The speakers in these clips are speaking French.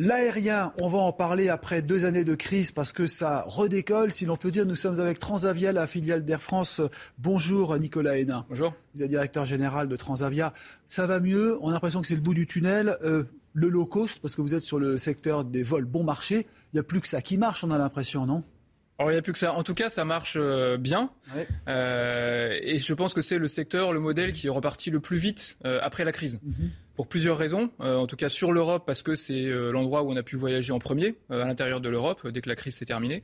L'aérien, on va en parler après deux années de crise parce que ça redécolle. Si l'on peut dire, nous sommes avec Transavia, la filiale d'Air France. Bonjour Nicolas Hénin. Bonjour. Vous êtes directeur général de Transavia. Ça va mieux, on a l'impression que c'est le bout du tunnel. Euh, le low cost, parce que vous êtes sur le secteur des vols bon marché, il n'y a plus que ça qui marche, on a l'impression, non? Alors, il n'y a plus que ça. En tout cas, ça marche euh, bien. Euh, et je pense que c'est le secteur, le modèle qui est reparti le plus vite euh, après la crise. Mhm. Pour plusieurs raisons. en tout cas, sur l'Europe, parce que c'est l'endroit où on a pu voyager en premier, à l'intérieur de l'Europe, dès que la crise s'est terminée.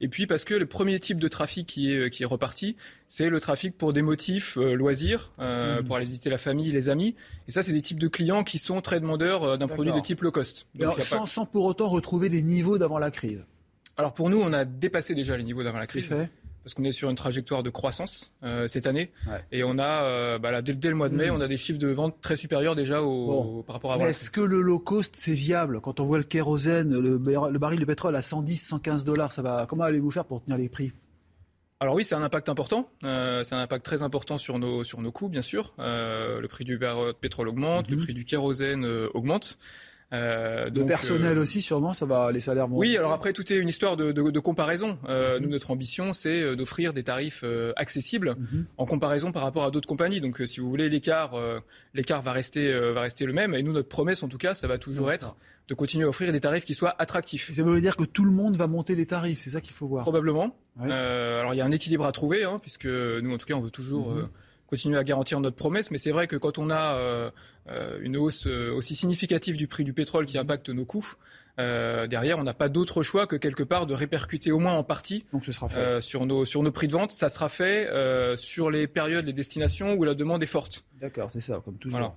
Et puis parce que le premier type de trafic qui est, qui est reparti, c'est le trafic pour des motifs loisirs, mhm. pour aller visiter la famille, les amis. Et ça, c'est des types de clients qui sont très demandeurs d'un produit de type low cost. sans, sans pour autant retrouver les niveaux d'avant la crise. Alors pour nous, on a dépassé déjà les niveaux d'avant la crise. Parce qu'on est sur une trajectoire de croissance euh, cette année. Et on a, euh, bah dès, le mois de mai, hmm. on a des chiffres de vente très supérieurs déjà au, par rapport à avant. Est-ce que le low cost, c'est viable? Quand on voit le kérosène, le, baril de pétrole à 110, 115 dollars, ça va, comment allez-vous faire pour tenir les prix? Alors oui, c'est un impact important. Euh, c'est un impact très important sur nos, sur nos coûts, bien sûr. le prix du pétrole augmente, le hmm. prix du kérosène augmente. Euh, de personnel euh, aussi, sûrement, ça va, les salaires vont. Oui, alors après, tout est une histoire de, de, de comparaison. Euh. Nous, notre ambition, c'est euh, d'offrir des tarifs accessibles mhm. en comparaison par rapport à d'autres compagnies. Donc, si vous voulez, l'écart, l'écart va rester, va rester le même. Et nous, notre promesse, en tout cas, ça va toujours être de continuer à offrir des tarifs qui soient attractifs. Ça veut dire que tout le monde va monter les tarifs, c'est ça qu'il faut voir. Probablement. alors, il y a un équilibre à trouver, hein, puisque nous, en tout cas, on veut toujours. Mhm continuer à garantir notre promesse. Mais c'est vrai que quand on a euh, euh, une hausse euh, aussi significative du prix du pétrole qui impacte nos coûts, derrière, on n'a pas d'autre choix que quelque part de répercuter au moins en partie Donc ce sera fait. sur, nos, sur nos prix de vente. Ça sera fait sur les périodes, les destinations où la demande est forte. D'accord, c'est ça, comme toujours.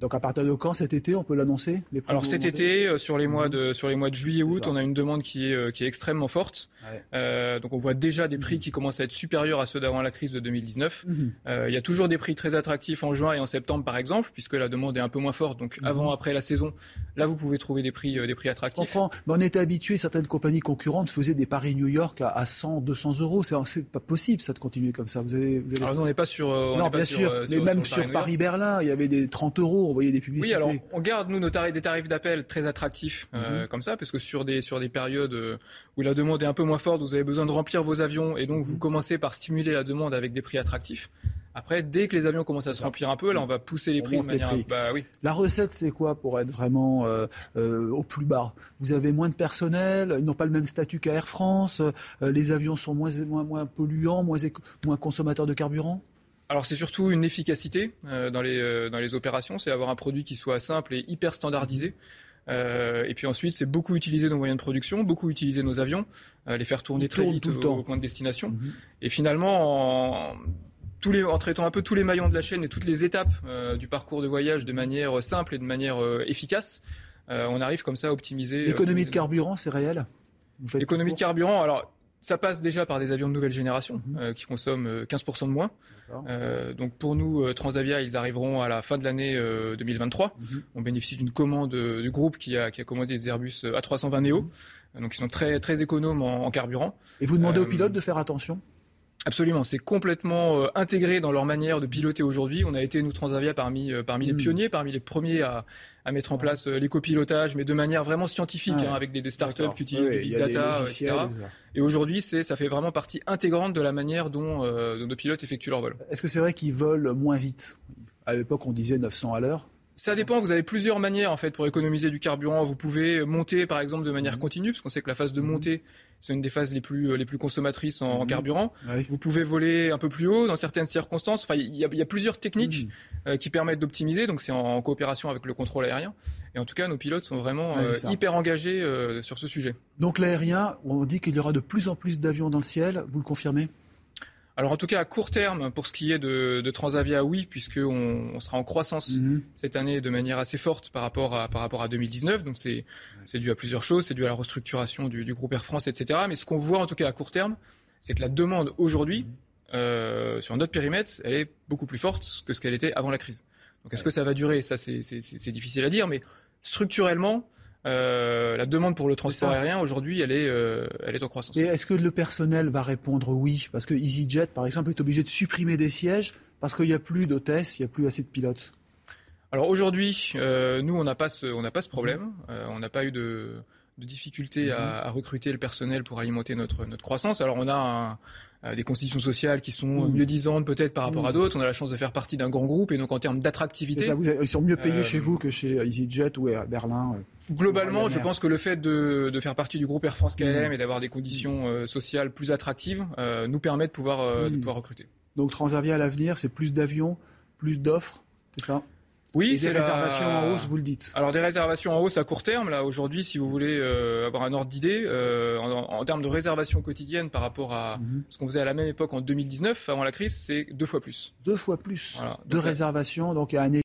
Donc à partir de quand cet été, on peut l'annoncer Alors cet été, euh, sur les mois mhm. de sur les mois de juillet août, on a une demande qui est euh, qui est extrêmement forte. Euh, donc on voit déjà des prix mhm. qui commencent à être supérieurs à ceux d'avant la crise de 2019. Mhm. il y a toujours des prix très attractifs en juin et en septembre par exemple, puisque la demande est un peu moins forte. Donc avant après la saison, là vous pouvez trouver des prix des prix attractifs. Mais on était habitué, certaines compagnies concurrentes faisaient des paris New York à, 100, 200 euros. C'est pas possible ça de continuer comme ça. Vous Alors nous on n'est pas sur. non bien sûr, mais même sur, Paris Berlin, il y avait des 30 euros. On voyait des publicités on garde nous nos tarifs, des tarifs d'appel très attractifs euh, mhm. comme ça, parce que sur des sur des périodes euh, où la demande est un peu moins forte, vous avez besoin de remplir vos avions et donc vous mhm. commencez par stimuler la demande avec des prix attractifs. Après, dès que les avions commencent à se remplir un peu, là, on va pousser les prix de manière. Bah, oui. La recette, c'est quoi pour être vraiment euh, au plus bas? Vous avez moins de personnel, ils n'ont pas le même statut qu'à Air France, les avions sont moins, moins, moins polluants, moins, moins consommateurs de carburant? Alors c'est surtout une efficacité euh, dans, les, euh, dans les opérations, c'est avoir un produit qui soit simple et hyper standardisé. Euh, et puis ensuite, c'est beaucoup utiliser nos moyens de production, beaucoup utiliser nos avions, les faire tourner très vite au, point de destination. Mhm. Et finalement, en, tous les, en traitant un peu tous les maillons de la chaîne et toutes les étapes du parcours de voyage de manière simple et de manière efficace, on arrive comme ça à optimiser. L'économie de carburant, c'est réel? L'économie de carburant, alors ça passe déjà par des avions de nouvelle génération mhm. euh, qui consomment 15% euh, de moins. Euh, donc pour nous, Transavia, ils arriveront à la fin de l'année 2023. Mhm. On bénéficie d'une commande du groupe qui a, qui a commandé des Airbus A320 Neo. Mhm. Donc ils sont très, très économes en carburant. Et vous demandez aux pilotes de faire attention? Absolument, c'est complètement euh, intégré dans leur manière de piloter aujourd'hui. On a été, nous, Transavia, parmi, euh, parmi les hmm. pionniers, parmi les premiers à, à mettre en place euh, l'écopilotage, mais de manière vraiment scientifique, hein, avec des, des startups qui utilisent du big data, etc. Et aujourd'hui, ça fait vraiment partie intégrante de la manière dont, dont nos pilotes effectuent leur vol. Est-ce que c'est vrai qu'ils volent moins vite? À l'époque, on disait 900 à l'heure. Ça dépend. Vous avez plusieurs manières en fait pour économiser du carburant. Vous pouvez monter par exemple de manière mhm. continue, parce qu'on sait que la phase de mhm. montée c'est une des phases les plus les plus consommatrices en, mhm. carburant. Vous pouvez voler un peu plus haut dans certaines circonstances. Enfin, il y a, plusieurs techniques euh, qui permettent d'optimiser. Donc c'est en, coopération avec le contrôle aérien. Et en tout cas, nos pilotes sont vraiment euh, hyper engagés euh, sur ce sujet. Donc l'aérien, on dit qu'il y aura de plus en plus d'avions dans le ciel. Vous le confirmez? Alors en tout cas à court terme, pour ce qui est de, Transavia, oui, puisqu'on on sera en croissance mhm. cette année de manière assez forte par rapport à, par rapport à 2019. Donc c'est dû à plusieurs choses, c'est dû à la restructuration du, groupe Air France, etc. Mais ce qu'on voit en tout cas à court terme, c'est que la demande aujourd'hui euh, sur notre périmètre, elle est beaucoup plus forte que ce qu'elle était avant la crise. Donc est-ce que ça va durer? Ça c'est difficile à dire, mais structurellement, euh, la demande pour le transport aérien aujourd'hui, elle est, euh, elle est en croissance. Et est-ce que le personnel va répondre oui? Parce que EasyJet, par exemple, est obligé de supprimer des sièges parce qu'il n'y a plus d'hôtesses, il n'y a plus assez de pilotes. Alors aujourd'hui, nous, on n'a pas ce, on pas ce problème. on n'a pas eu de, de difficulté à, à, recruter le personnel pour alimenter notre, notre croissance. Alors on a un, euh, des constitutions sociales qui sont mmh. mieux disantes peut-être par rapport à mmh. d'autres. On a la chance de faire partie d'un grand groupe et donc en termes d'attractivité. Ils sont mieux payés chez euh, vous que chez EasyJet ou à Berlin. Euh, globalement, je pense que le fait de, de, faire partie du groupe Air France KLM mmh. et d'avoir des conditions sociales plus attractives nous permet de pouvoir, de pouvoir recruter. Donc Transavia à l'avenir, c'est plus d'avions, plus d'offres, c'est ça? Oui, c'est des réservations en hausse, vous le dites. Alors des réservations en hausse à court terme, là aujourd'hui, si vous voulez euh, avoir un ordre d'idée, euh, en, termes de réservations quotidiennes par rapport à mhm. ce qu'on faisait à la même époque en 2019, avant la crise, c'est deux fois plus. Deux fois plus de réservations, donc à un